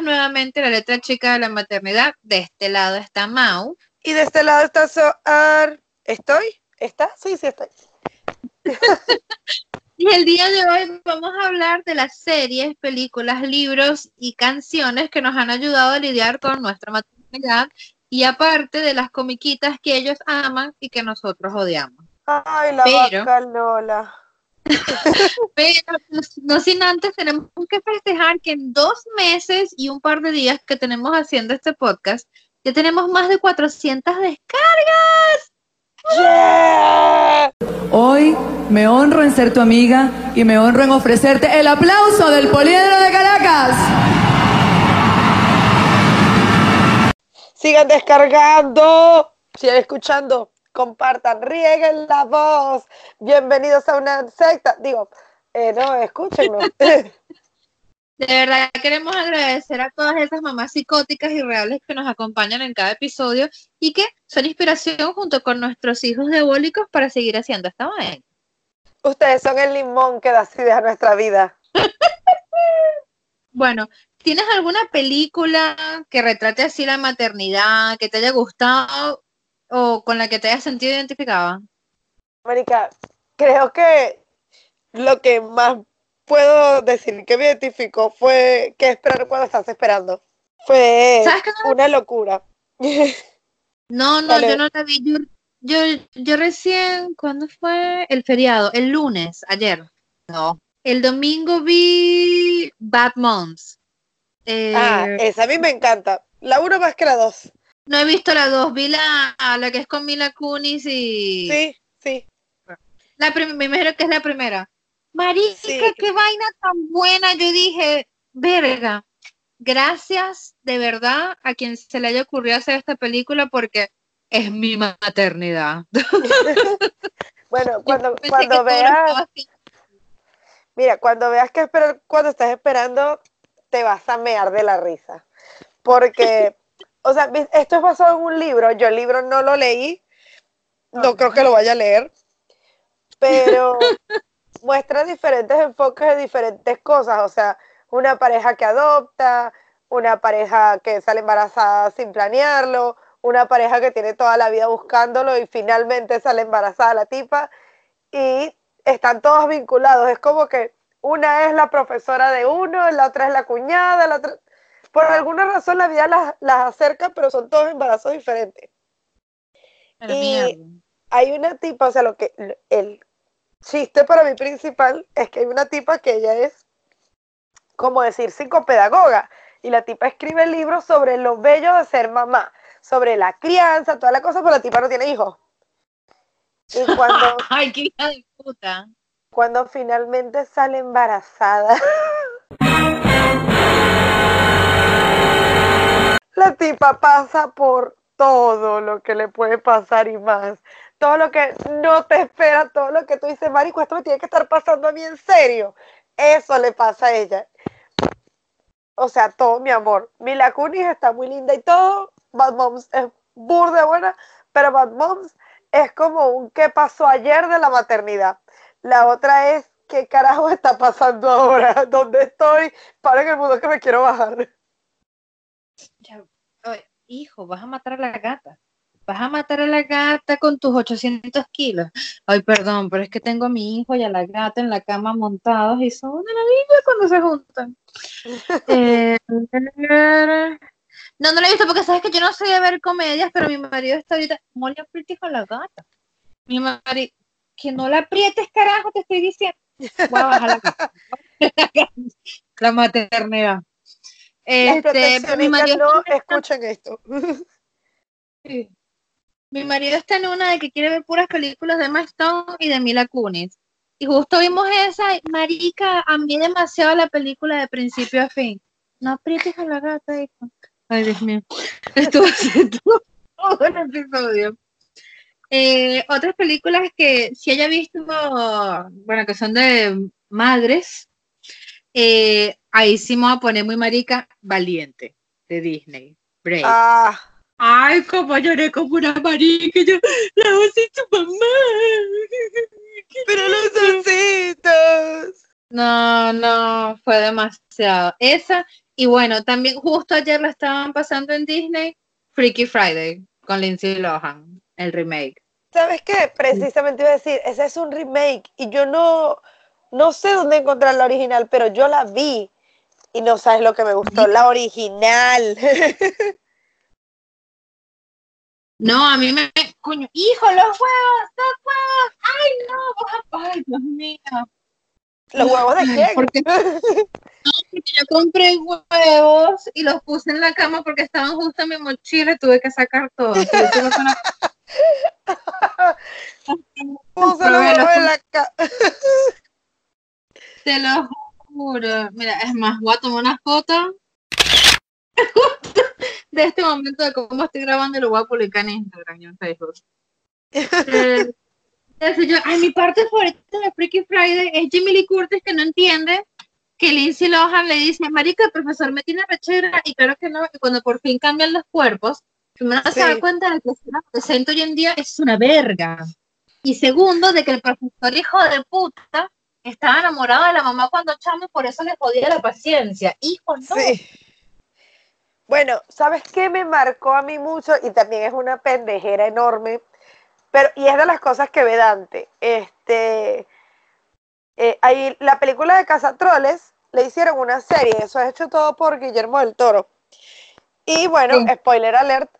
nuevamente la letra chica de la maternidad. De este lado está Mau. Y de este lado está Soar. ¿Estoy? ¿Está? Sí, sí estoy. y el día de hoy vamos a hablar de las series, películas, libros y canciones que nos han ayudado a lidiar con nuestra maternidad y aparte de las comiquitas que ellos aman y que nosotros odiamos. Ay, la vaca Lola. Pero no sin antes tenemos que festejar que en dos meses y un par de días que tenemos haciendo este podcast, ya tenemos más de 400 descargas. Hoy me honro en ser tu amiga y me honro en ofrecerte el aplauso del Poliedro de Caracas. Sigan descargando, sigan escuchando compartan, rieguen la voz. Bienvenidos a una secta. Digo, eh, no, escúchenlo. De verdad queremos agradecer a todas esas mamás psicóticas y reales que nos acompañan en cada episodio y que son inspiración junto con nuestros hijos diabólicos para seguir haciendo esta vaina. Ustedes son el limón que da así a nuestra vida. bueno, ¿tienes alguna película que retrate así la maternidad, que te haya gustado o con la que te hayas sentido identificada? Marica, creo que lo que más puedo decir que me identificó fue qué esperar cuando estás esperando. Fue una locura. No, no, yo no la vi. Yo, yo, recién, ¿cuándo fue? El feriado, el lunes, ayer. No. El domingo vi Bad Moms. ah, eh, esa a mí me encanta. La uno más que la dos. No he visto la dos, vi la, la que es con Mila Kunis y... Sí, sí. La me imagino que es la primera. Marica, qué vaina tan buena. Yo dije, verga, gracias de verdad a quien se le haya ocurrido hacer esta película porque es mi maternidad. bueno, cuando, cuando veas... Mira, cuando veas que esperar, cuando estás esperando, te vas a mear de la risa. Porque o sea, esto es basado en un libro, yo el libro no lo leí, no creo que lo vaya a leer, pero muestra diferentes enfoques de diferentes cosas, o sea, una pareja que adopta, una pareja que sale embarazada sin planearlo, una pareja que tiene toda la vida buscándolo y finalmente sale embarazada la tipa y están todos vinculados, es como que una es la profesora de uno, la otra es la cuñada, la otra por alguna razón la vida las, acerca, pero son todos embarazos diferentes. y hay una tipa, o sea, lo que el chiste para mí principal es que hay una tipa que ella es, como decir, psicopedagoga, y la tipa escribe libros sobre lo bello de ser mamá, sobre la crianza, toda la cosa, pero la tipa no tiene hijos. Y cuando... ¡Ay, qué hija de puta! Cuando finalmente sale embarazada. La tipa pasa por todo lo que le puede pasar y más. Todo lo que no te espera, todo lo que tú dices, Marico, esto me tiene que estar pasando a mí en serio. Eso le pasa a ella. O sea, todo, mi amor. Mila Kunis está muy linda y todo. Bad Moms es burda buena, pero Bad Moms es como un qué pasó ayer de la maternidad. La otra es qué carajo está pasando ahora, dónde estoy, para en el mundo que me quiero bajar hijo, vas a matar a la gata. Vas a matar a la gata con tus 800 kilos. Ay, perdón, pero es que tengo a mi hijo y a la gata en la cama montados y son una maravilla cuando se juntan. Eh, no, no lo he visto porque sabes que yo no sé de ver comedias, pero mi marido está ahorita, no le aprietes con la gata. Mi marido, que no la aprietes, carajo, te estoy diciendo. Voy a bajar la la maternidad. Este, mi marido no escuchen esto. Mi marido está en una de que quiere ver puras películas de Emma y de Mila Kunis. Y justo vimos esa, marica, a mí demasiado la película de principio a fin. No aprietes a la gata, hijo. Ay, Dios mío. Estuvo todo el episodio. Eh, otras películas que si haya visto, bueno, que son de madres, eh, ahí sí me voy a poner muy marica, Valiente, de Disney. Ah. Ay, como lloré como una marica, yo la hace tu mamá. Pero los ositos. No, No, no, fue demasiado. Esa, y bueno, también justo ayer la estaban pasando en Disney, Freaky Friday, con Lindsay Lohan, el remake. ¿Sabes qué? Precisamente iba a decir, ese es un remake y yo no, no sé dónde encontrar la original, pero yo la vi y no sabes lo que me gustó, la original. No, a mí me, coño, hijo, los huevos, los huevos, ay no, ay Dios mío. ¿Los huevos de quién? Porque, yo compré huevos y los puse en la cama porque estaban justo en mi mochila y tuve que sacar todo. Puse los huevos en la cama. Te lo juro. Mira, es más, voy a tomar una foto de este momento de cómo estoy grabando lo voy a publicar en Instagram y en Facebook. Eh, ay, mi parte favorita de Freaky Friday es Jimmy Lee Curtis que no entiende que Lindsay Lohan le dice, marica, el profesor me tiene rechera, y claro que no, y cuando por fin cambian los cuerpos, primero se da cuenta de que el presente hoy en día es una verga. Y segundo, de que el profesor hijo de puta estaba enamorado de la mamá cuando chamo y por eso le jodía la paciencia. Hijo, no. Sí. Bueno, ¿sabes qué me marcó a mí mucho? Y también es una pendejera enorme, pero, y es de las cosas que ve Dante. Este, eh, ahí, la película de Cazatroles le hicieron una serie, eso es hecho todo por Guillermo del Toro. Y bueno, spoiler alert.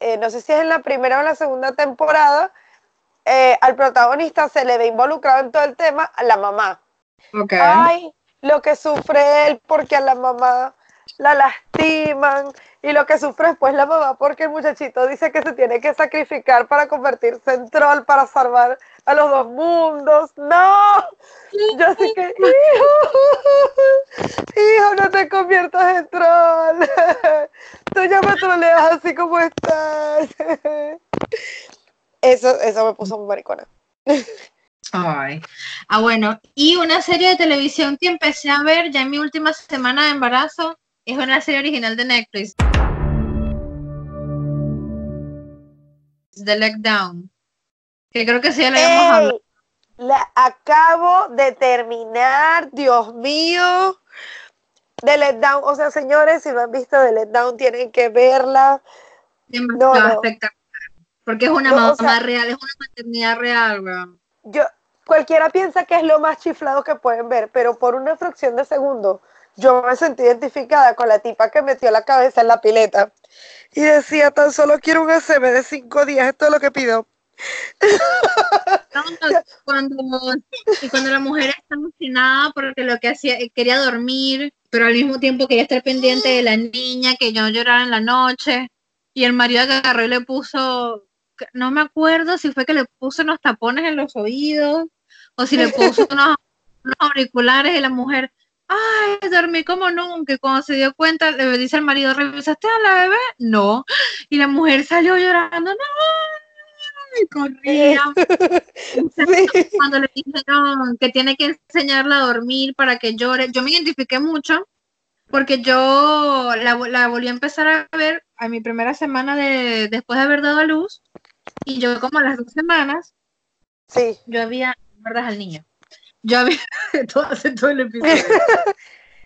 Eh, no sé si es en la primera o en la segunda temporada, eh, al protagonista se le ve involucrado en todo el tema a la mamá. Okay. Ay, lo que sufre él porque a la mamá la lastiman y lo que sufre después la mamá porque el muchachito dice que se tiene que sacrificar para convertirse en troll para salvar a los dos mundos. No, yo sí que, hijo, hijo, no te conviertas en troll. Tú ya me troleas así como estás. Eso, eso me puso muy maricona. Ay. Ah, bueno, y una serie de televisión que empecé a ver ya en mi última semana de embarazo es una serie original de Netflix. The Leg Down. Que creo que sí ya la habíamos hablado. La acabo de terminar, Dios mío. The Let Down, o sea, señores, si no han visto The Let Down, tienen que verla. No, espectacular. Porque es una mamá real, es una maternidad real, weón yo, cualquiera piensa que es lo más chiflado que pueden ver, pero por una fracción de segundo yo me sentí identificada con la tipa que metió la cabeza en la pileta y decía, tan solo quiero un ACM de cinco días, esto es lo que pido. cuando, y cuando la mujer está emocionada porque lo que hacía, quería dormir, pero al mismo tiempo quería estar pendiente de la niña, que yo llorara en la noche, y el marido agarró y le puso no me acuerdo si fue que le puso unos tapones en los oídos o si le puso unos, auriculares y la mujer, ay, dormí como nunca. Y cuando se dio cuenta, le dice al marido, ¿revisaste a la bebé? No. Y la mujer salió llorando, no, y corría. Cuando le dijeron que tiene que enseñarla a dormir para que llore, yo me identifiqué mucho porque yo la, la volví a empezar a ver a mi primera semana de, después de haber dado a luz y yo como a las dos semanas, sí. yo había, ¿verdad? Al niño. Yo había, todo, hace todo el episodio.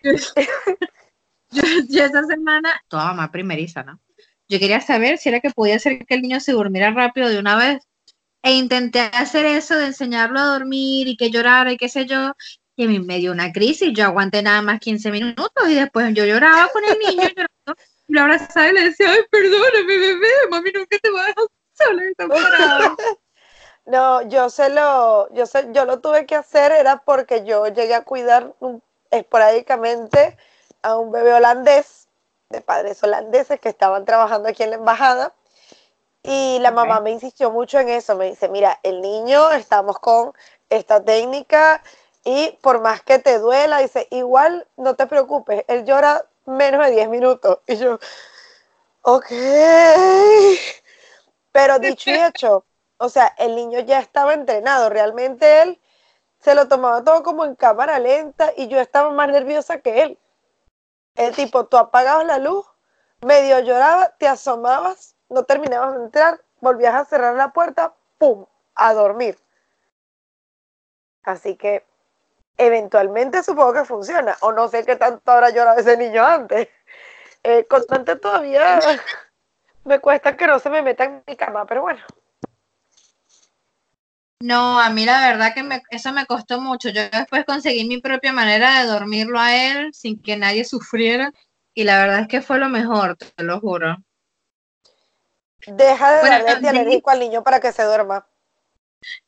yo, esa semana, toda mamá primeriza, ¿no? Yo quería saber si era que podía hacer que el niño se durmiera rápido de una vez. E intenté hacer eso de enseñarlo a dormir y que llorara y qué sé yo. Y a mí me dio una crisis. Yo aguanté nada más 15 minutos y después yo lloraba con el niño llorando. Y lo abrazaba y le decía, ay, perdóname, bebé, mami nunca te va a dejar no, yo se lo, yo se, yo lo tuve que hacer era porque yo llegué a cuidar esporádicamente a un bebé holandés, de padres holandeses que estaban trabajando aquí en la embajada. Y la mamá me insistió mucho en eso. Me dice, mira, el niño, estamos con esta técnica y por más que te duela, dice, igual no te preocupes, él llora menos de 10 minutos. Y yo, ok. Pero dicho y hecho, o sea, el niño ya estaba entrenado, realmente él se lo tomaba todo como en cámara lenta y yo estaba más nerviosa que él. El tipo, tú apagabas la luz, medio lloraba, te asomabas, no terminabas de entrar, volvías a cerrar la puerta, ¡pum!, a dormir. Así que eventualmente supongo que funciona. O no sé qué tanto habrá llorado ese niño antes. Eh, constante todavía me cuesta que no se me meta en mi cama, pero bueno. No, a mí la verdad que me, eso me costó mucho. Yo después conseguí mi propia manera de dormirlo a él sin que nadie sufriera y la verdad es que fue lo mejor, te lo juro. Deja de darle antialérgico al niño para que se duerma.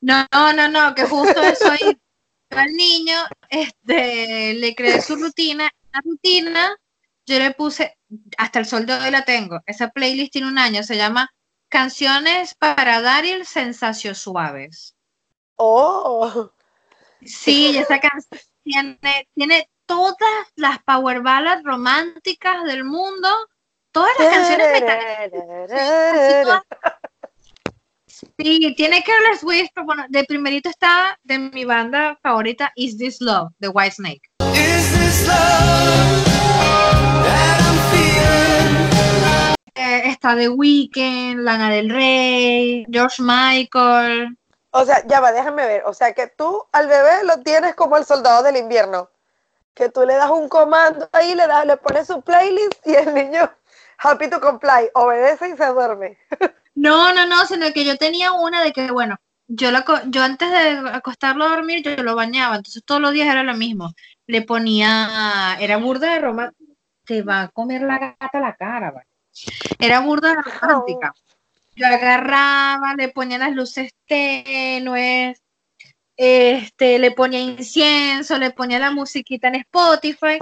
No, no, no, que justo eso ahí. al niño este, le creé su rutina. La rutina yo le puse, hasta el sol de hoy la tengo, esa playlist tiene un año, se llama Canciones para Daryl Sensacios Suaves. Oh. Sí, esa canción tiene, tiene todas las power ballads románticas del mundo, todas las canciones Sí, tiene Careless Whisper, bueno, de primerito está de mi banda favorita Is This Love, de White Snake. Is this love eh, está The Weeknd, Lana del Rey, George Michael. O sea, ya va, déjame ver. O sea, que tú al bebé lo tienes como el soldado del invierno. Que tú le das un comando ahí, le, das, le pones su playlist y el niño, happy to comply, obedece y se duerme. No, no, no, sino que yo tenía una de que, bueno, yo, la, yo antes de acostarlo a dormir, yo lo bañaba, entonces todos los días era lo mismo. Le ponía, era burda de Roma, te va a comer la gata la cara, ¿vale? Era burda de romántica. Yo agarraba, le ponía las luces tenues, este, le ponía incienso, le ponía la musiquita en Spotify,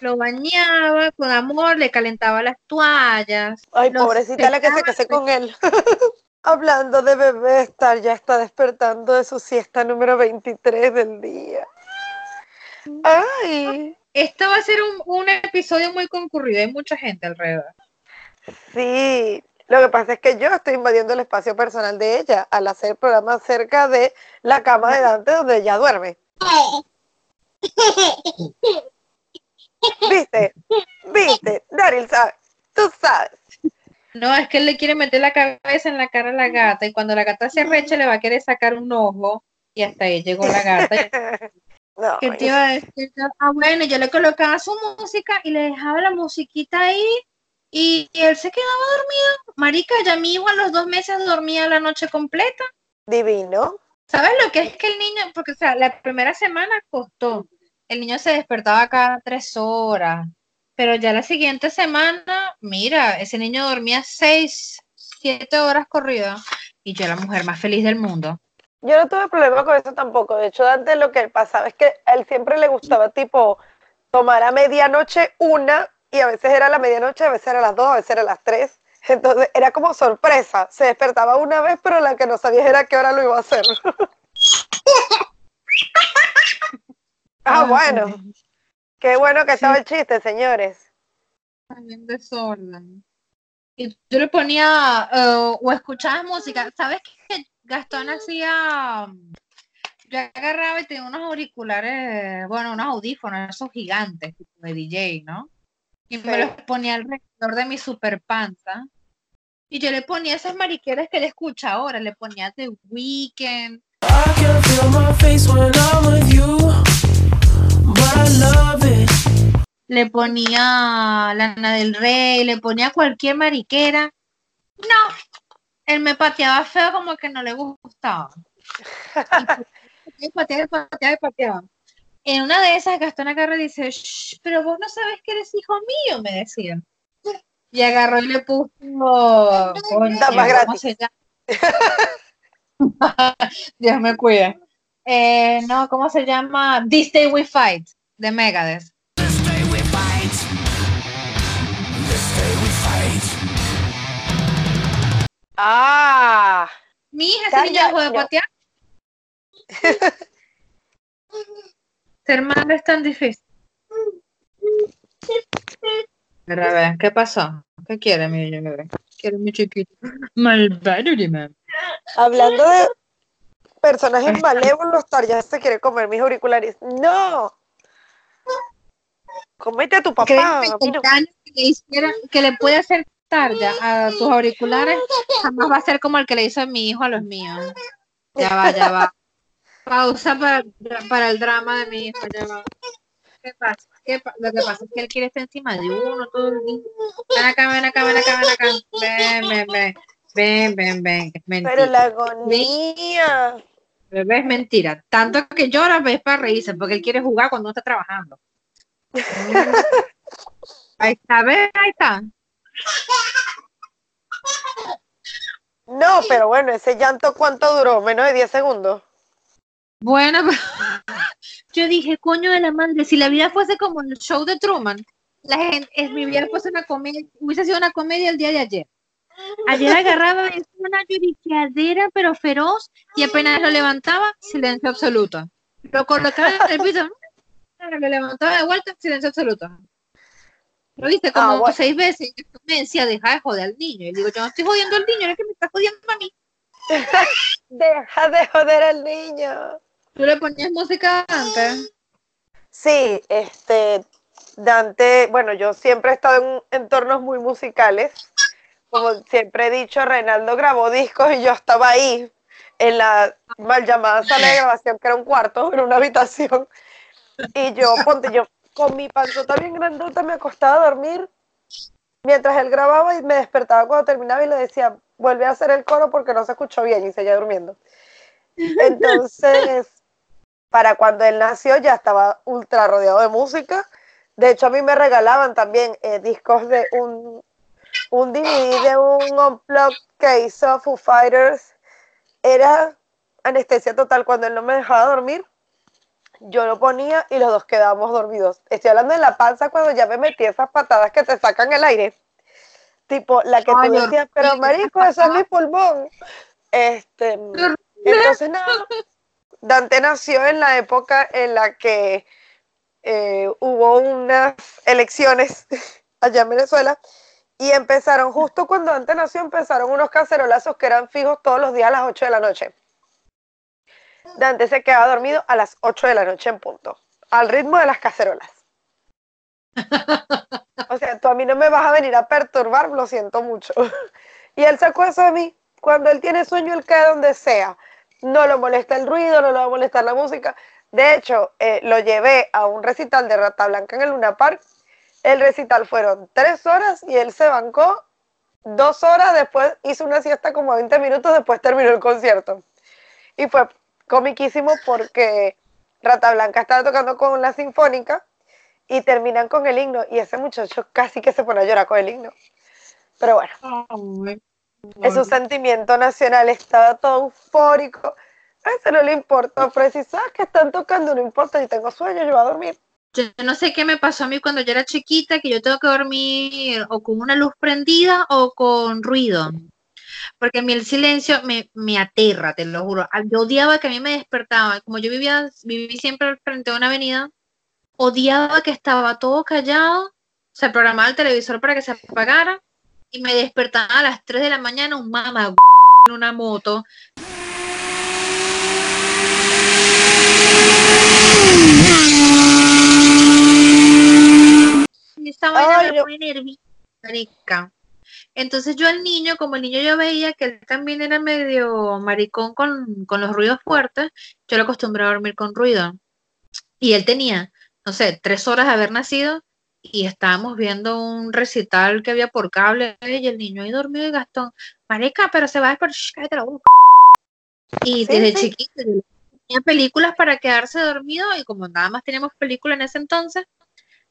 lo bañaba con amor, le calentaba las toallas. Ay, pobrecita la que se casé con él. Hablando de bebé, estar ya está despertando de su siesta número 23 del día. Ay. Esto va a ser un, un episodio muy concurrido, hay mucha gente alrededor. Sí, lo que pasa es que yo estoy invadiendo el espacio personal de ella al hacer programas cerca de la cama de Dante donde ella duerme. ¿Viste? ¿Viste? Daryl sabe. Tú sabes. No, es que él le quiere meter la cabeza en la cara a la gata y cuando la gata se arrecha le va a querer sacar un ojo y hasta ahí llegó la gata. ¿Qué te iba a decir? Ah, bueno, yo le colocaba su música y le dejaba la musiquita ahí y, él se quedaba dormido. Marica, ya mi hijo a los dos meses dormía la noche completa. Divino. ¿Sabes lo que es que el niño, porque o sea, la primera semana costó, el niño se despertaba cada tres horas, pero ya la siguiente semana, mira, ese niño dormía seis, siete horas corridas y yo la mujer más feliz del mundo. Yo no tuve problema con eso tampoco, de hecho antes lo que pasaba es que a él siempre le gustaba tipo tomar a medianoche una y a veces era la medianoche, a veces era las dos, a veces era las tres. Entonces era como sorpresa. Se despertaba una vez, pero la que no sabía era qué hora lo iba a hacer. ah, bueno. Qué bueno que estaba el chiste, señores. También desorden. Y yo le ponía, uh, o escuchaba música. ¿Sabes que Gastón hacía? Yo agarraba y tenía unos auriculares, bueno, unos audífonos, esos gigantes, de DJ, ¿no? Y me los ponía alrededor de mi super panza. Y yo le ponía esas mariqueras que él escucha ahora, le ponía The Weeknd. Le ponía Lana del Rey, le ponía cualquier mariquera. No, él me pateaba feo como que no le gustaba. Y pateaba, pateaba, pateaba en una de esas Gastón agarra y dice, pero vos no sabes que eres hijo mío, me decía. Y agarró y le puso, ¿cómo se llama? Dios me cuida. Eh, no, ¿cómo se llama? This Day We Fight, de Megadeth. Ah. Mi hija niño dejó de patear. Ser madre es tan difícil. Pero a ver, ¿qué pasó? ¿Qué quiere mi niño bebé? Quiere mi chiquito. Malvado, Hablando de personajes malévolos, ya se quiere comer mis auriculares. ¡No! Comete a tu papá. Que, le que le puede hacer Tarja a tus auriculares, jamás va a ser como el que le hizo a mi hijo a los míos. Ya va, ya va. Pausa para, para el drama de mi hijo. ¿Qué pasa? Lo que pasa es que él quiere estar encima de uno todo el día. Ven acá, ven acá, ven acá, ven acá. Ven, ven, ven. Ven, ven, ven. Es mentira. Pero la agonía. Bebé es mentira. Tanto que llora, ves para reírse, porque él quiere jugar cuando no está trabajando. ahí está, ¿ves? Ahí está. No, pero bueno, ese llanto, ¿cuánto duró? Menos de 10 segundos. Bueno, yo dije, coño de la madre, si la vida fuese como el show de Truman, la gente, es, mi vida fuese una comedia, hubiese sido una comedia el día de ayer. Ayer agarraba una lloriqueadera pero feroz y apenas lo levantaba, silencio absoluto. Lo colocaba en el piso, lo levantaba de vuelta, silencio absoluto. Lo viste como ah, seis veces y me decía, deja de joder al niño. Y digo, yo no estoy jodiendo al niño, es que me está jodiendo a mí. deja de joder al niño. ¿Tú le ponías música antes? Sí, este, Dante, bueno, yo siempre he estado en entornos muy musicales. Como siempre he dicho, Reinaldo grabó discos y yo estaba ahí en la mal llamada sala de grabación, que era un cuarto, en una habitación. Y yo, ponte, yo con mi panzota bien grandota me acostaba a dormir mientras él grababa y me despertaba cuando terminaba y le decía, vuelve a hacer el coro porque no se escuchó bien y seguía durmiendo. Entonces, para cuando él nació ya estaba ultra rodeado de música. De hecho, a mí me regalaban también eh, discos de un, un DVD de un unplug que hizo Foo Fighters. Era anestesia total cuando él no me dejaba dormir. Yo lo ponía y los dos quedábamos dormidos. Estoy hablando de la panza cuando ya me metí esas patadas que te sacan el aire. Tipo, la que tú decías, pero marico, eso es mi pulmón. Este, entonces nada, Dante nació en la época en la que eh, hubo unas elecciones allá en Venezuela y empezaron, justo cuando Dante nació, empezaron unos cacerolazos que eran fijos todos los días a las 8 de la noche. Dante se quedaba dormido a las 8 de la noche en punto, al ritmo de las cacerolas. O sea, tú a mí no me vas a venir a perturbar, lo siento mucho. Y él sacó eso de mí. Cuando él tiene sueño, él queda donde sea no lo molesta el ruido, no lo va a molestar la música. De hecho, eh, lo llevé a un recital de Rata Blanca en el Luna Park. El recital fueron tres horas y él se bancó dos horas, después hizo una siesta como 20 minutos, después terminó el concierto. Y fue comiquísimo porque Rata Blanca estaba tocando con la sinfónica y terminan con el himno y ese muchacho casi que se pone a llorar con el himno. Pero bueno. Un sentimiento nacional, estaba todo eufórico. A ese no le importa, pero si sabes que están tocando, no importa, si tengo sueño, yo voy a dormir. Yo no sé qué me pasó a mí cuando yo era chiquita, que yo tengo que dormir o con una luz prendida o con ruido. Porque a mí el silencio me, me aterra, te lo juro. Yo odiaba que a mí me despertaba. Como yo vivía, viví siempre frente a una avenida, odiaba que estaba todo callado. Se programaba el televisor para que se apagara y me despertaba a las 3 de la mañana un mamá en una moto. Y nerviosa, Entonces yo al niño, como el niño yo veía que él también era medio maricón con, con los ruidos fuertes, yo lo acostumbré a dormir con ruido. Y él tenía, no sé, tres horas de haber nacido y estábamos viendo un recital que había por cable y el niño ahí dormido y Gastón, marica, pero se va a despertar, la boca. Y desde chiquito tenía películas para quedarse dormido y como nada más teníamos películas en ese entonces,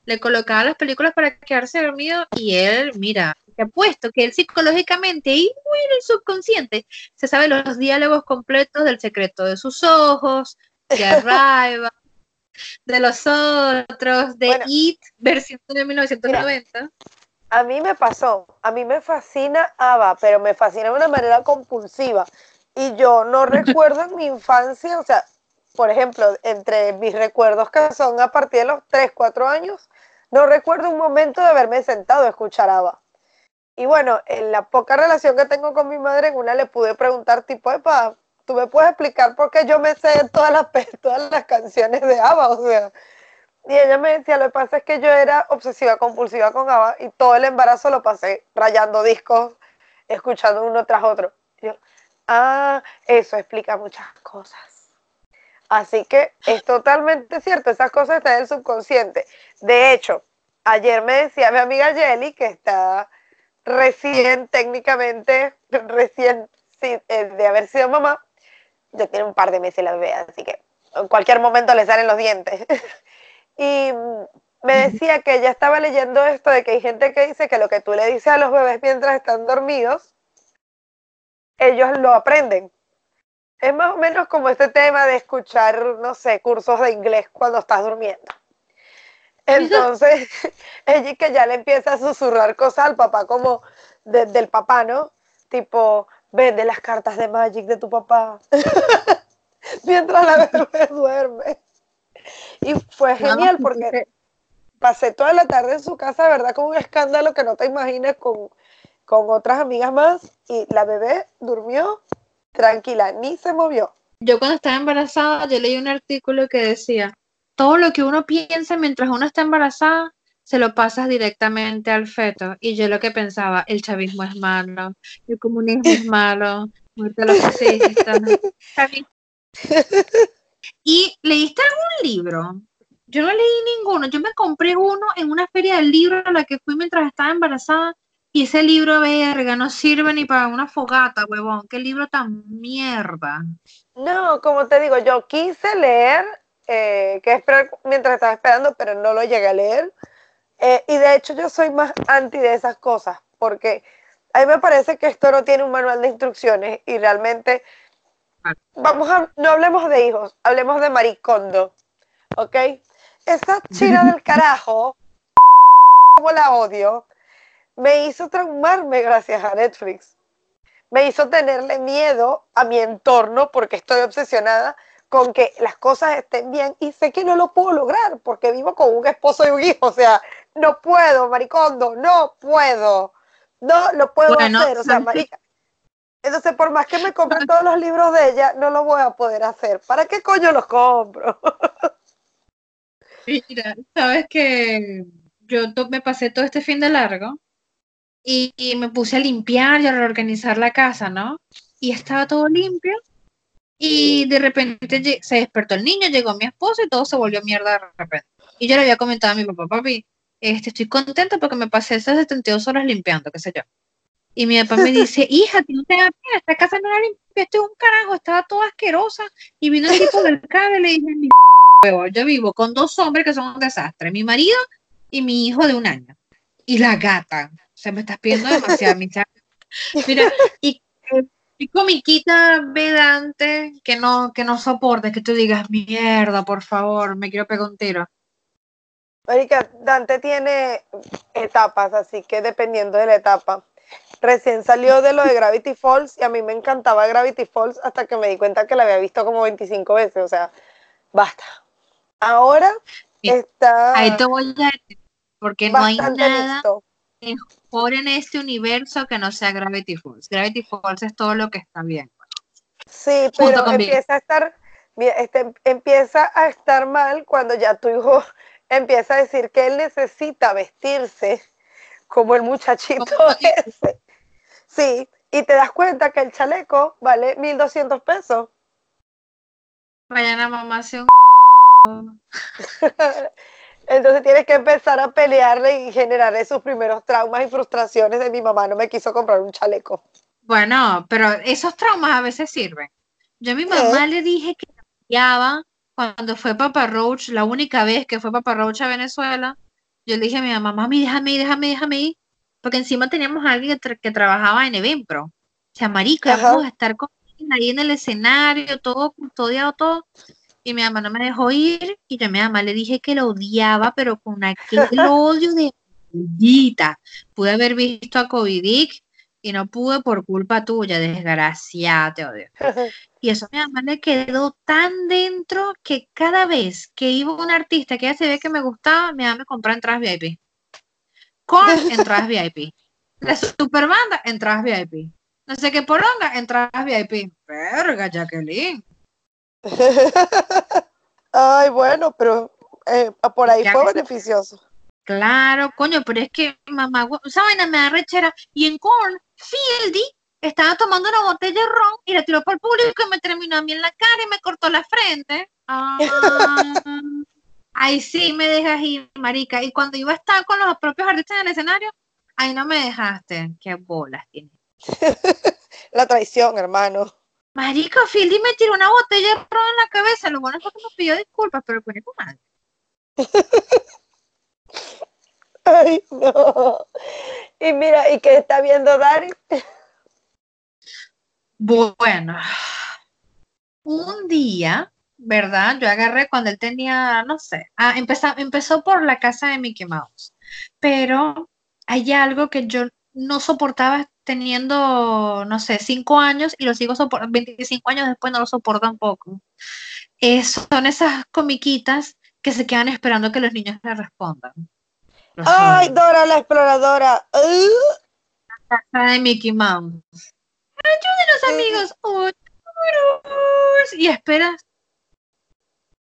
le colocaba las películas para quedarse dormido y él, mira, te apuesto que él psicológicamente y muy en el subconsciente se sabe los diálogos completos del secreto de sus ojos, de Arriba, de los otros, de It, versión de 1990. a mí me pasó, a mí me fascina Ava, pero me fascina de una manera compulsiva. Y yo no recuerdo en mi infancia, o sea, por ejemplo, entre mis recuerdos que son a partir de los 3, 4 años, no recuerdo un momento de haberme sentado a escuchar Ava. Y bueno, en la poca relación que tengo con mi madre, en una le pude preguntar tipo, epa, tú me puedes explicar por qué yo me sé todas las, todas las canciones de ABBA, o sea. Y ella me decía, lo que pasa es que yo era obsesiva compulsiva con ABBA y todo el embarazo lo pasé rayando discos, escuchando uno tras otro. yo, ah, eso explica muchas cosas. Así que es totalmente cierto, esas cosas están en el subconsciente. De hecho, ayer me decía mi amiga Jelly, que está recién, técnicamente, recién eh, de haber sido mamá, ya tiene un par de meses la bebé, así que en cualquier momento le salen los dientes. y me decía que ella estaba leyendo esto de que hay gente que dice que lo que tú le dices a los bebés mientras están dormidos, ellos lo aprenden. Es más o menos como este tema de escuchar, no sé, cursos de inglés cuando estás durmiendo. Entonces, ella que ya le empieza a susurrar cosas al papá como desde el papá, ¿no? Tipo, vende las cartas de Magic de tu papá. Mientras la bebé duerme. Y fue genial porque pasé toda la tarde en su casa, ¿verdad? Con un escándalo que no te imaginas con, con otras amigas más. Y la bebé durmió tranquila, ni se movió. Yo cuando estaba embarazada, yo leí un artículo que decía, todo lo que uno piensa mientras uno está embarazada, se lo pasas directamente al feto. Y yo lo que pensaba, el chavismo es malo, el comunismo es malo, muerte a los. ¿Y leíste algún libro? Yo no leí ninguno, yo me compré uno en una feria del libro a la que fui mientras estaba embarazada y ese libro, verga, no sirve ni para una fogata, huevón. Qué libro tan mierda. No, como te digo, yo quise leer, eh, que esperar mientras estaba esperando, pero no lo llegué a leer. Eh, y de hecho yo soy más anti de esas cosas, porque a mí me parece que esto no tiene un manual de instrucciones y realmente, ah. vamos a, no hablemos de hijos, hablemos de maricondo, ¿ok? Esa china del carajo, como la odio, me hizo traumarme gracias a Netflix. Me hizo tenerle miedo a mi entorno porque estoy obsesionada con que las cosas estén bien y sé que no lo puedo lograr porque vivo con un esposo y un hijo. O sea, no puedo, maricondo, no puedo. No lo puedo hacer. O sea, marica. Entonces, por más que me compre todos los libros de ella, no lo voy a poder hacer. ¿Para qué coño los compro? Mira, sabes que yo me pasé todo este fin de largo y, me puse a limpiar y a reorganizar la casa, ¿no? Y estaba todo limpio y de repente se despertó el niño, llegó mi esposo y todo se volvió mierda de repente. Y yo le había comentado a mi papá, papi, este, estoy contenta porque me pasé esas 72 horas limpiando, qué sé yo. Y mi papá me dice, hija, no te da pena, esta casa no la es un carajo, estaba toda asquerosa. Y vino el tipo del cable y le dije, mi huevo, yo vivo con dos hombres que son un desastre, mi marido y mi hijo de un año. Y la gata, sea, me estás pidiendo demasiado, mi Mira, y, y comiquita vedante que no, que no soportes, que tú digas, mierda, por favor, me quiero pegar un tiro. Marica, Dante tiene etapas, así que dependiendo de la etapa. Recién salió de lo de Gravity Falls y a mí me encantaba Gravity Falls hasta que me di cuenta que la había visto como 25 veces, o sea, basta. Ahora está... Ahí te voy a decir, porque no hay nada mejor en este universo que no sea Gravity Falls. Gravity Falls es todo lo que está bien. Sí, pero empieza a estar, este, empieza a estar mal cuando ya tu hijo empieza a decir que él necesita vestirse como el muchachito ese. Sí, y te das cuenta que el chaleco vale 1200 pesos. Mañana mamá hace un Entonces tienes que empezar a pelearle y generar esos primeros traumas y frustraciones de mi mamá no me quiso comprar un chaleco. Bueno, pero esos traumas a veces sirven. Yo a mi mamá le dije que odiaba cuando fue Papa Roach, la única vez que fue Papa Roach a Venezuela. Yo le dije a mi mamá, mami, déjame ir, déjame, déjame ir. Porque encima teníamos a alguien que, trabajaba en Eventpro. O sea, marica, vamos a estar con ahí en el escenario, todo custodiado, todo y mi mamá no me dejó ir y yo a mi mamá le dije que lo odiaba, pero con aquel odio de maldita. Pude haber visto a Covidic y no pude por culpa tuya, desgraciada, te odio. Y eso mi mamá le quedó tan dentro que cada vez que iba un artista que ya se ve que me gustaba, mi mamá me compraba entradas VIP. Con entradas VIP. La superbanda, entradas VIP. No sé qué poronga, entradas VIP. Verga, Jacqueline. Ay, bueno, pero eh, por ahí fue beneficioso. Claro, coño, pero es que mamá, esa vaina me da rechera. Y en Corn, Fieldy estaba tomando una botella de ron y la tiró por el público y me terminó a mí en la cara y me cortó la frente. Ah, ahí sí me dejas ir, marica. Y cuando iba a estar con los propios artistas en el escenario, ahí no me dejaste. Qué bolas tienes. la traición, hermano. Marica, Philly me tiró una botella de ron en la cabeza. Lo bueno es que me pidió disculpas, pero pone tu madre. Ay, no. Y mira, ¿y qué está viendo Dari? Bueno, un día, ¿verdad? Yo agarré cuando él tenía, no sé, ah, empezó, empezó por la casa de Mickey Mouse, pero hay algo que yo no soportaba teniendo, no sé, cinco años y lo sigo soportando, 25 años después no lo soporto tampoco. son esas comiquitas que se quedan esperando que los niños le respondan. ¡Ay, Dora la exploradora! La casa de Mickey Mouse. Ayúdenos, amigos. Oh, y esperas.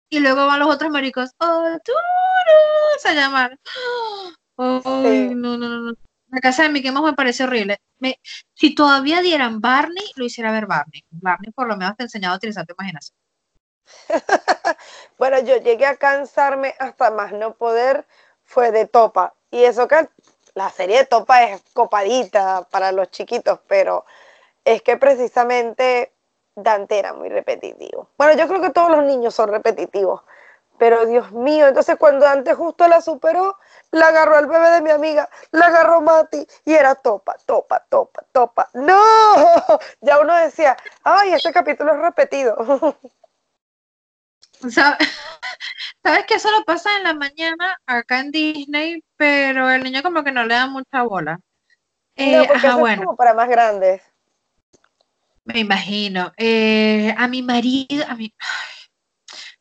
Y luego van los otros maricos. Oh, a llamar. Oh, no, no, no. La casa de Mickey Mouse me parece horrible. si todavía dieran Barney, lo hiciera ver Barney. Barney por lo menos te ha enseñado a utilizar tu imaginación. bueno, yo llegué a cansarme hasta más no poder, fue de Topa. Y eso que la serie de Topa es copadita para los chiquitos, pero es que precisamente Dante era muy repetitivo. Bueno, yo creo que todos los niños son repetitivos, pero Dios mío, entonces cuando Dante justo la superó, la agarró al bebé de mi amiga, la agarró Mati y era topa, topa, topa, topa. ¡No! Ya uno decía, ay, este capítulo es repetido. ¿Sabes que eso lo pasa en la mañana acá en Disney, pero el niño como que no le da mucha bola? no, eh, porque es como para más grandes. Me imagino. Eh, a mi marido, a mi...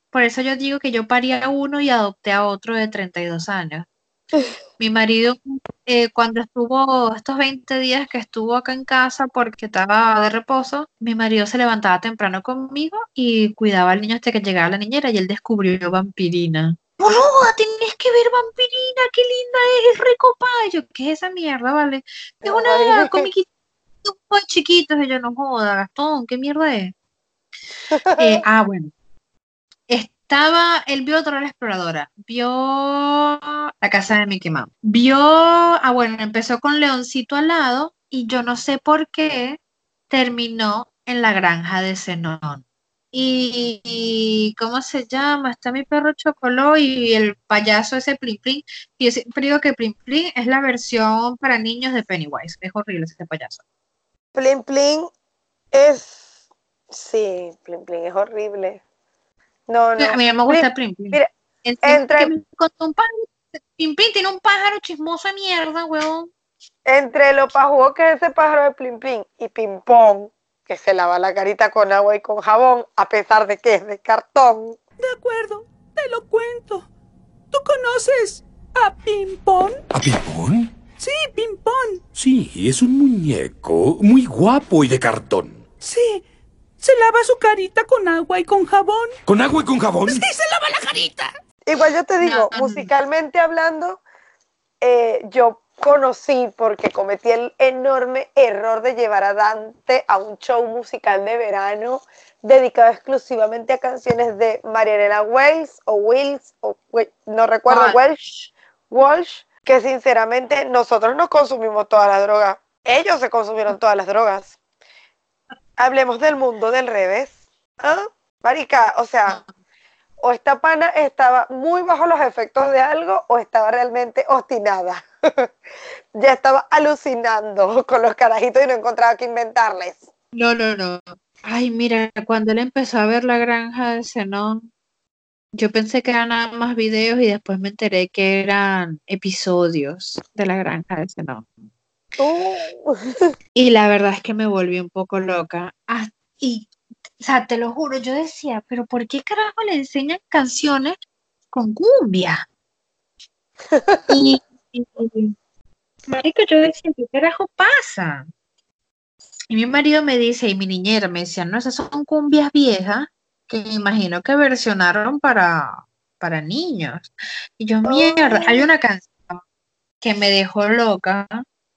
Por eso yo digo que yo parí a uno y adopté a otro de 32 años. Mi marido, eh, cuando estuvo estos 20 días que estuvo acá en casa porque estaba de reposo, mi marido se levantaba temprano conmigo y cuidaba al niño hasta que llegaba la niñera y él descubrió Vampirina. ¡Boluda, tienes que ver Vampirina! ¡Qué linda es! ¡Es recopayo! ¿Qué es esa mierda, vale? Es una comiquita muy chiquitos y yo no joda, Gastón, ¿qué mierda es? Eh, ah, bueno. Estaba, él vio otra la exploradora, vio la casa de Mickey Mouse, vio, ah, bueno, empezó con Leoncito al lado y yo no sé por qué terminó en la granja de Zenón. Y, ¿cómo se llama? Está mi perro Chocoló y el payaso ese Plin Plin. Y yo siempre digo que Plin Plin es la versión para niños de Pennywise. Es horrible ese payaso. Plin Plin es. Sí, Plin Plin es horrible. No, no. A mí me gusta Plin Plin. Mira, entre. Un Plin Plin tiene un pájaro chismoso de mierda, huevón. Entre lo pajugo que es ese pájaro de Plin Plin y Ping Pong, que se lava la carita con agua y con jabón, a pesar de que es de cartón. De acuerdo, te lo cuento. ¿Tú conoces a Ping Pong? ¿A Ping Pong? Sí, Pimpón. Sí, es un muñeco muy guapo y de cartón. Sí, se lava su carita con agua y con jabón. ¿Con agua y con jabón? Sí, se lava la carita. Igual yo te digo, musicalmente hablando, eh, yo conocí porque cometí el enorme error de llevar a Dante a un show musical de verano dedicado exclusivamente a canciones de Marianela Wells o Wills, o no recuerdo, Welsh, Walsh, que sinceramente nosotros no consumimos todas las drogas. Ellos se consumieron todas las drogas. Hablemos del mundo del revés. ¿Ah? Marica, o sea, o esta pana estaba muy bajo los efectos de algo o estaba realmente obstinada. ya estaba alucinando con los carajitos y no encontraba que inventarles. No, no, no. Ay, mira, cuando él empezó a ver la granja de Zenón, yo pensé que eran nada más videos y después me enteré que eran episodios de la granja de Zenón. Oh. Y la verdad es que me volví un poco loca. Ah, y, o sea, te lo juro, yo decía, pero ¿por qué carajo le enseñan canciones con cumbia? y, y, marica, yo decía, ¿qué carajo pasa? Y mi marido me dice, y mi niñera me decía, no, esas son cumbias viejas que me imagino que versionaron para, para niños. Y yo, mierda, hay una canción que me dejó loca,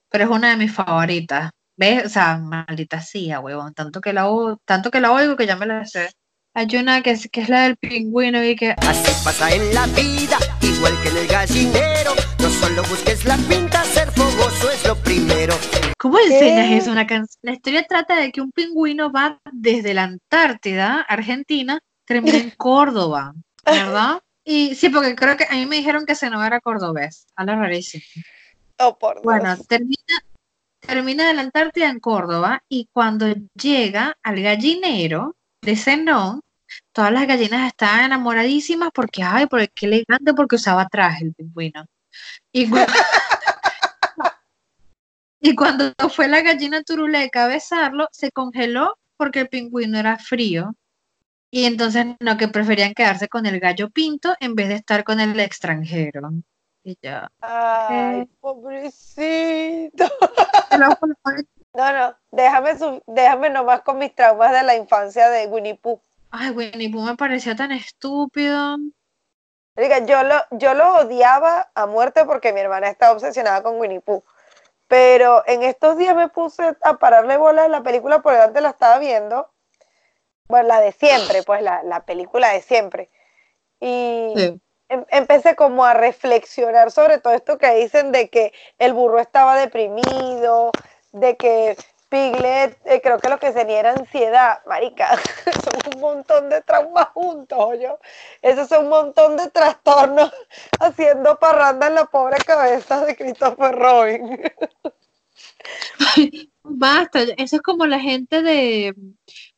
pero es una de mis favoritas. ¿Ves? O sea, maldita sea, huevón. Tanto que la, tanto que la oigo que ya me la sé. Hay una que es, que es la del pingüino y que Así pasa en la vida, igual que en el gallinero. No solo busques la pinta, ser fogoso es lo primero. ¿Cómo enseñas eso una canción? La historia trata de que un pingüino va desde la Antártida, Argentina, termina en Córdoba, ¿verdad? Y sí, porque creo que a mí me dijeron que ese no era cordobés. Habla rarísimo. Oh, por Dios. Bueno, termina, termina de la Antártida en Córdoba y cuando llega al gallinero de Zenón, todas las gallinas estaban enamoradísimas porque, ay, porque qué elegante, porque usaba traje el pingüino. Y, cu- y cuando fue la gallina turuleca a besarlo, se congeló porque el pingüino era frío. Y entonces no, que preferían quedarse con el gallo pinto en vez de estar con el extranjero. Y ya. Ay, Eh. pobrecito. No, no, déjame, su- déjame nomás con mis traumas de la infancia de Winnie Pooh. Ay, Winnie Pooh me pareció tan estúpido. Diga, yo lo, yo lo odiaba a muerte porque mi hermana estaba obsesionada con Winnie Pooh. Pero en estos días me puse a pararle bola a la película porque antes la estaba viendo. Bueno, la de siempre, pues la, la película de siempre. Y Sí. em- empecé como a reflexionar sobre todo esto que dicen de que el burro estaba deprimido, de que Piglet, eh, creo que lo que tenía era ansiedad, marica, son un montón de traumas juntos, yo. Eso es un montón de trastornos haciendo parranda en la pobre cabeza de Christopher Robin. Basta, eso es como la gente de,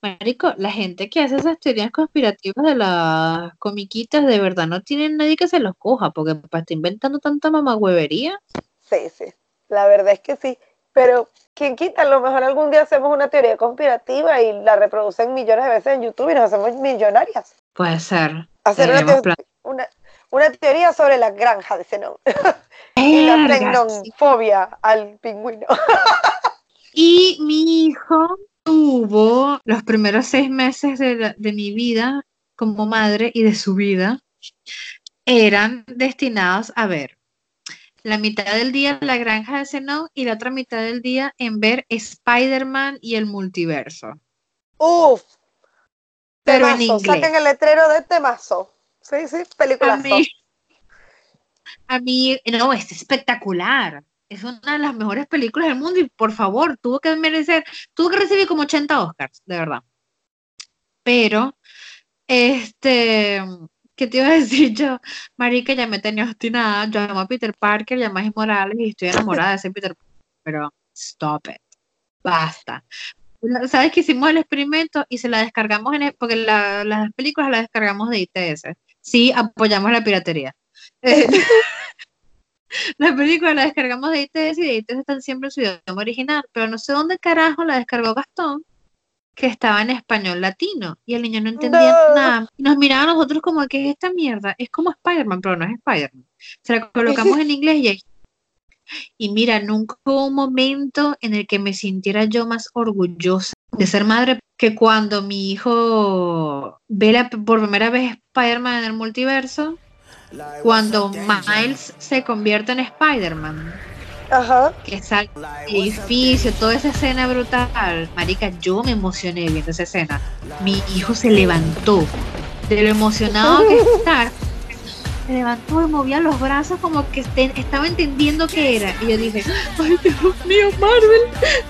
Marico, la gente que hace esas teorías conspirativas de las comiquitas, de verdad no tienen nadie que se los coja, porque para estar inventando tanta mamagüevería. Sí, sí, la verdad es que sí. Pero, ¿quién quita? A lo mejor algún día hacemos una teoría conspirativa y la reproducen millones de veces en YouTube y nos hacemos millonarias. Puede ser. Hacer una, Tenemos teo- plan. una, una teoría sobre la granja de Zenón y la sí. tecnofobia al pingüino. Y mi hijo tuvo los primeros seis meses de, la- de mi vida como madre y de su vida eran destinados a ver la mitad del día en la granja de Zenón y la otra mitad del día en ver Spider-Man y el multiverso. Uf, Pero en temazo, inglés. saquen el letrero de temazo. Sí, sí, A película. mí, a mí, no, es espectacular. Es una de las mejores películas del mundo y por favor, tuvo que merecer, tuvo que recibir como 80 Oscars, de verdad. Pero, este, ¿qué te iba a decir yo? Marica, ya me tenía obstinada, yo amo a Peter Parker y a Morales y estoy enamorada de ese Peter Parker, pero stop it, basta. ¿Sabes que hicimos el experimento y se la descargamos en, el- porque la- las películas las descargamos de ITS? Sí, apoyamos la piratería. Eh, la película la descargamos de ITS y de ITS están siempre en su idioma original, pero no sé dónde carajo la descargó Gastón, que estaba en español latino y el niño no entendía No. nada. Y nos miraba a nosotros como que es esta mierda, es como Spider-Man, pero no es Spider-Man. Se la colocamos en inglés y ahí. Y mira, nunca hubo un momento en el que me sintiera yo más orgullosa de ser madre que cuando mi hijo ve la- por primera vez Spider-Man en el multiverso, cuando Miles se convierte en Spider-Man, Ajá. que sale del edificio, toda esa escena brutal. Marica, yo me emocioné viendo esa escena. Mi hijo se levantó de lo emocionado que está. Se levantó y movía los brazos como que este- estaba entendiendo qué era. Y yo dije, ay Dios mío, Marvel,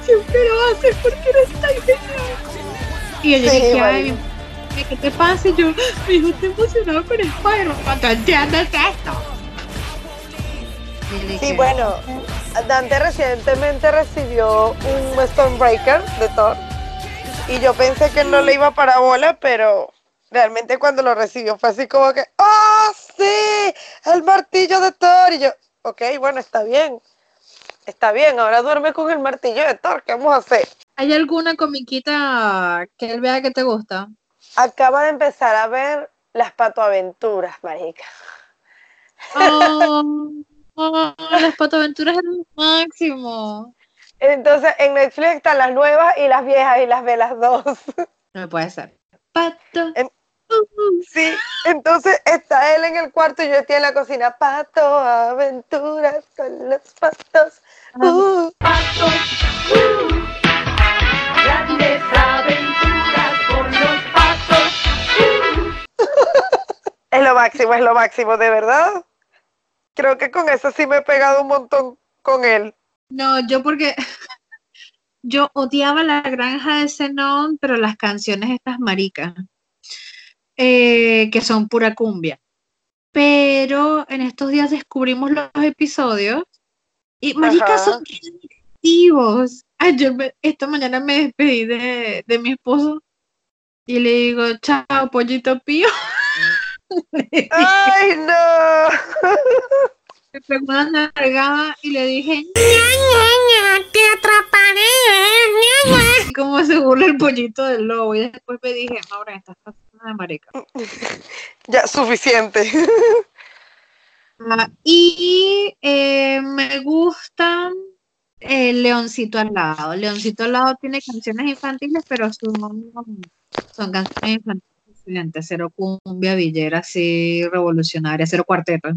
siempre lo haces porque eres tan genial. Y yo Sí, dije, ay, ¿qué te pasa? Y yo, mi hijo está emocionado con Spider-Man. ¿Cuánto entiendes esto? Sí, bueno, Dante recientemente recibió un Stormbreaker de Thor y yo pensé que no le iba para bola, pero realmente cuando lo recibió fue así como que, ¡ah, sí! El martillo de Thor. Y yo, ok, bueno, está bien. Está bien, ahora duerme con el martillo de Thor, ¿qué vamos a hacer? ¿Hay alguna comiquita que él vea que te gusta? Acaba de empezar a ver las patoaventuras, marica. Oh, oh, las patoaventuras eran lo máximo. Entonces en Netflix están las nuevas y las viejas y las ve las dos. No puede ser. Pato. En- Sí, entonces está él en el cuarto y yo estoy en la cocina. Pato, aventuras con los patos. Uh. Grandes aventuras con los patos. lo máximo, es lo máximo, de verdad. Creo que con eso sí me he pegado un montón con él. No, yo porque yo odiaba la granja de Zenón, pero las canciones estas maricas, eh, que son pura cumbia. Pero en estos días descubrimos los episodios y maricas son activos. Ayer, esta mañana me despedí de, de mi esposo y le digo, chao, pollito pío. ¡Ay, no! Me pegó una nalgada y le dije, te atraparé. y como se burla el pollito del lobo. Y después me dije, ahora estás pasando de marica. Ya, suficiente. Ah, y eh, me gusta el Leoncito al lado. Leoncito al lado tiene canciones infantiles, pero son, son canciones infantiles Cero cumbia, villera, así, revolucionaria, cero cuarteto.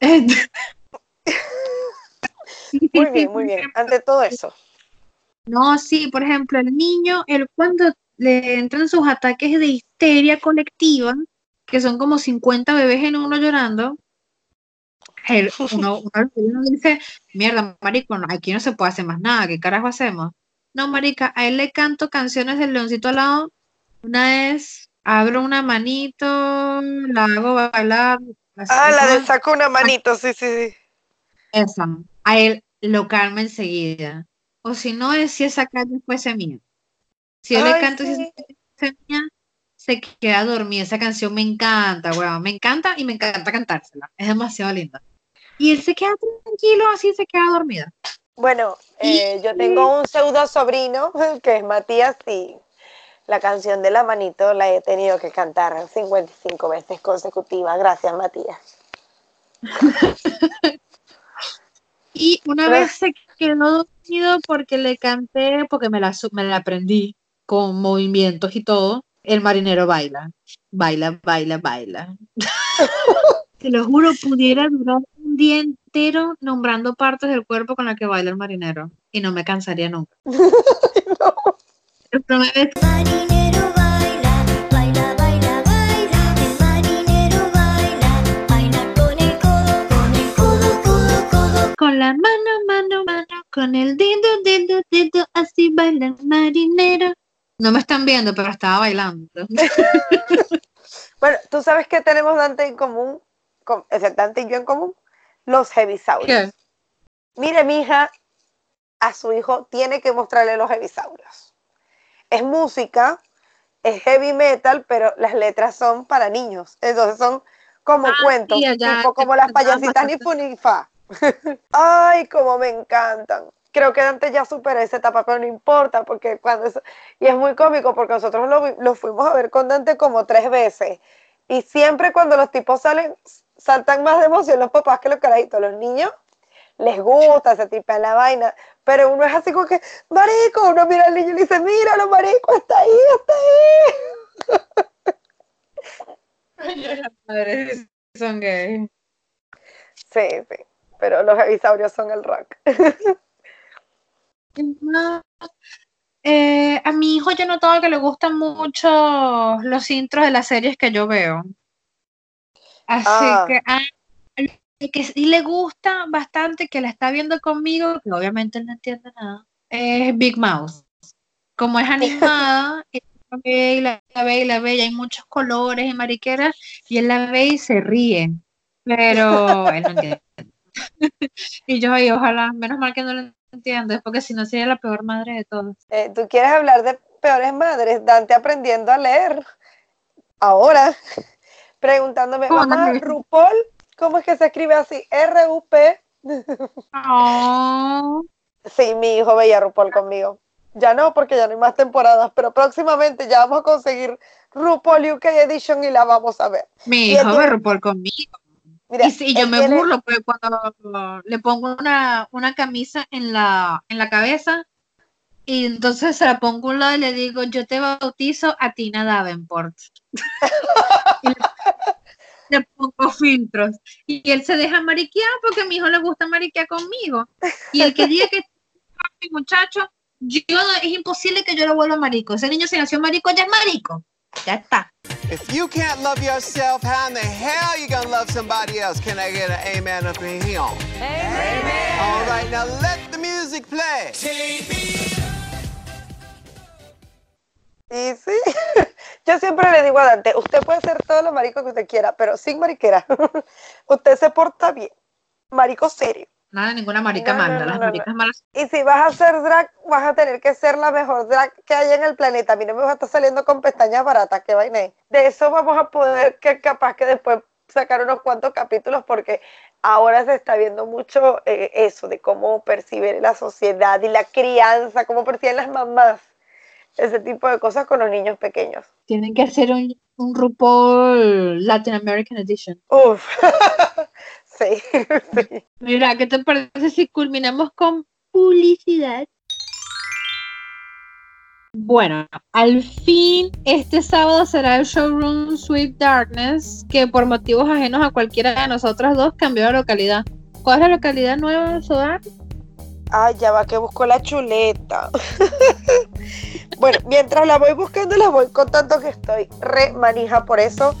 Muy bien, muy bien. Ante todo eso. No, sí, por ejemplo, el niño, el cuando le entran sus ataques de histeria colectiva, que son como 50 bebés en uno llorando, el- uno, uno- uno dice, mierda, marico, no, aquí no se puede hacer más nada, ¿qué carajo hacemos? No, marica, a él le canto canciones del leoncito al lado. Una es, abro una manito, la hago bailar. así, Ah, la del saco una manito, sí, sí, sí. Esa, a él lo calma enseguida. O si no, es si esa calle fuese mía. Si yo le canto si esa sí. calle fuese mía, se queda dormida. Esa canción me encanta, weón. Me encanta y me encanta cantársela. Es demasiado linda. Y él se queda tranquilo, así se queda dormida. Bueno, eh, yo tengo un pseudo sobrino que es Matías y la canción de la manito la he tenido que cantar 55 veces consecutivas. Gracias, Matías. Y una Pero- vez se quedó dormido porque le canté, porque me la, me la aprendí con movimientos y todo. El marinero baila, baila, baila, baila. Te lo juro, pudiera durar un día entero nombrando partes del cuerpo con la que baila el marinero y no me cansaría nunca. Pero vez- Marinero baila, baila, baila, baila. El marinero baila, baila con el codo, con el codo, codo, codo. con la mano, mano, mano, con el dedo, dedo, dedo, así baila el marinero. No me están viendo, pero estaba bailando. Bueno, ¿tú sabes qué tenemos Dante en común? Con, o sea, Dante y yo en común. Los hebisaurios. ¿Qué? Mire, mi hija, a su hijo tiene que mostrarle los hebisaurios. Es música, es heavy metal, pero las letras son para niños. Entonces son como Ah, cuentos, tipo te como las payasitas ni fu ni fa. Ay, como me encantan. Creo que Dante ya superó esa etapa, pero no importa, porque cuando eso... Y es muy cómico, porque nosotros lo, lo fuimos a ver con Dante como tres veces. Y siempre cuando los tipos salen, saltan más de emoción los papás que los carajitos. Los niños les gusta ese tipo de la vaina, pero uno es así como que, marico, uno mira al niño y le dice, míralo, marico, está ahí, está ahí. Son gays. Sí, sí, pero los avisaurios son el rock. Eh, a mi hijo yo he notado que le gustan mucho los intros de las series que yo veo. Así Ah. que, ah, que sí le gusta bastante, que la está viendo conmigo, que obviamente no entiende nada, es Big Mouse. Como es animada, él la ve y la, la ve y la ve, y hay muchos colores y mariqueras, y él la ve y se ríe, pero él no entiende. Y yo, ojalá, menos mal que no lo entiendes, porque si no sería la peor madre de todos. Eh, ¿Tú quieres hablar de peores madres? Dante aprendiendo a leer. Ahora, preguntándome, ¿Cómo mamá? RuPaul, ¿cómo es que se escribe así? R-U-P. Oh, Sí, mi hijo veía RuPaul conmigo. Ya no, porque ya no hay más temporadas, pero próximamente ya vamos a conseguir RuPaul UK Edition y la vamos a ver. mi hijo ve RuPaul conmigo. Mira, Y, sí, yo me tiene- burlo porque cuando le pongo una, una camisa en la, en la cabeza y entonces se la pongo a un lado y le digo, yo te bautizo a Tina Davenport. y le, le pongo filtros. Y él se deja mariquear porque a mi hijo le gusta mariquear conmigo. Y el que diga que mi muchacho, yo es imposible que yo lo vuelva marico. Ese niño se nació marico, ya es marico. Ya está. If you can't love yourself, how in the hell you gonna love somebody else? Can I get an amen up in here? Amen. All right, now let the music play. Y sí, yo siempre le digo a Dante, usted puede ser todo lo marico que usted quiera, pero sin mariquera. usted se porta bien, marico serio. Nada, ninguna marica No, manda. no, Las no, maricas malas. Y si vas a hacer drag, vas a tener que ser la mejor drag que hay en el planeta. A mí no me va a estar saliendo con pestañas baratas, que vaina es. De eso vamos a poder, que capaz que después sacar unos cuantos capítulos, porque ahora se está viendo mucho eh, eso, de cómo percibe la sociedad y la crianza, cómo perciben las mamás ese tipo de cosas con los niños pequeños. Tienen que hacer un, un RuPaul Latin American Edition. Uf, sí, sí. Mira, ¿qué te parece si culminamos con publicidad? Bueno, al fin este sábado será el showroom Sweet Darkness, que por motivos ajenos a cualquiera de nosotras dos cambió de localidad. ¿Cuál es la localidad nueva, Sodar? Ay, ya va que busco la chuleta. bueno, mientras la voy buscando, les voy contando que estoy re manija por eso.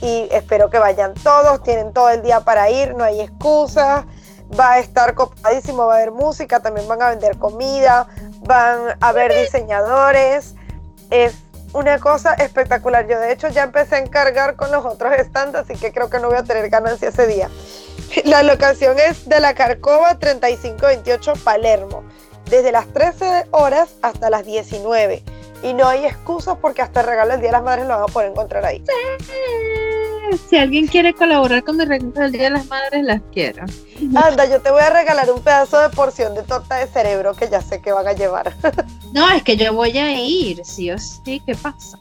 Y espero que vayan todos. Tienen todo el día para ir, no hay excusa. Va a estar copadísimo, va a haber música, también van a vender comida, van a haber diseñadores. Es una cosa espectacular. Yo, de hecho, ya empecé a encargar con los otros stands, así que creo que no voy a tener ganancia ese día. La locación es de la Carcova 3528 Palermo, desde las 13 horas hasta las 19. Y no hay excusas porque hasta el regalo del Día de las Madres lo van a poder encontrar ahí. Si alguien quiere colaborar con mi regalo del Día de las Madres, las quiero. Anda, yo te voy a regalar un pedazo de porción de torta de cerebro que ya sé que van a llevar. No, es que yo voy a ir, sí o sí, ¿qué pasa?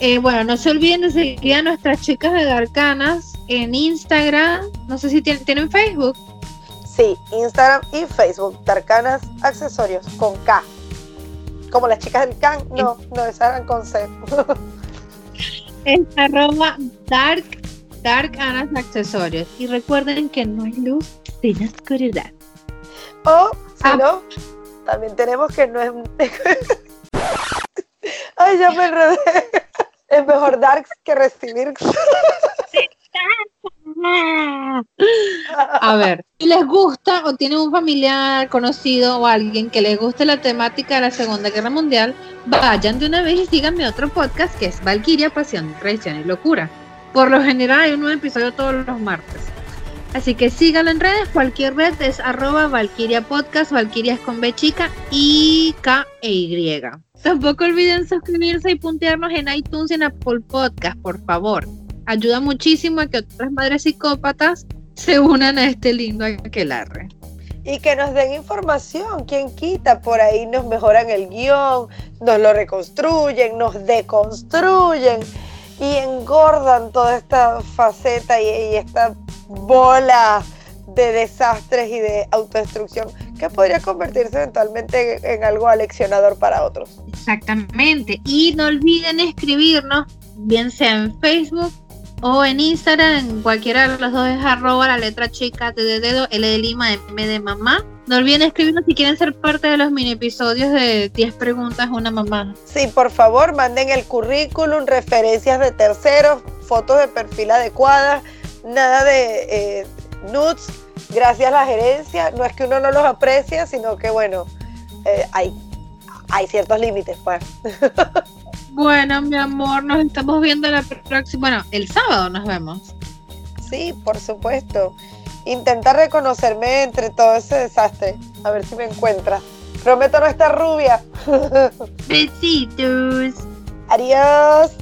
Eh, bueno, no se olviden de seguir a nuestras chicas de Darkanas en Instagram. No sé si tienen, ¿tienen Facebook. Sí, Instagram y Facebook, Tarcanas Accesorios, con K. Como las chicas del Can, no, no, esas eran con C. Es arroba dark, dark Anas accesorios. Y recuerden que no hay luz sin oscuridad. O, si Ah. no, también tenemos que no es. Ay, ya me enredé. Es mejor darks que recibir. A ver, si les gusta o tienen un familiar conocido o alguien que les guste la temática de la Segunda Guerra Mundial, vayan de una vez y sigan mi otro podcast que es Valkyria, Pasión, Traición y Locura. Por lo general hay un nuevo episodio todos los martes. Así que síganlo en redes, cualquier red es arroba Podcast, Valkyria es con B chica y K e Y. Tampoco olviden suscribirse y puntearnos en iTunes y en Apple Podcast, por favor. Ayuda muchísimo a que otras madres psicópatas se unan a este lindo aquelarre. Y que nos den información. ¿Quién quita? Por ahí nos mejoran el guion, nos lo reconstruyen, nos deconstruyen y engordan toda esta faceta y, y esta bola de desastres y de autodestrucción que podría convertirse eventualmente en, en algo aleccionador para otros. Exactamente. Y no olviden escribirnos, bien sea en Facebook o en Instagram, en cualquiera de los dos es arroba la letra chica de dedo, Lima, M de mamá. No olviden escribirnos si quieren ser parte de los mini episodios de 10 preguntas una mamá. Sí, por favor, manden el currículum, referencias de terceros, fotos de perfil adecuadas, nada de eh, nudes, gracias a la gerencia. No es que uno no los aprecia, sino que, bueno, eh, hay, hay ciertos límites, pues. Bueno, mi amor, nos estamos viendo la próxima. Bueno, el sábado nos vemos. Sí, por supuesto. Intenta reconocerme entre todo ese desastre, a ver si me encuentras. Prometo no estar rubia. Besitos. Adiós.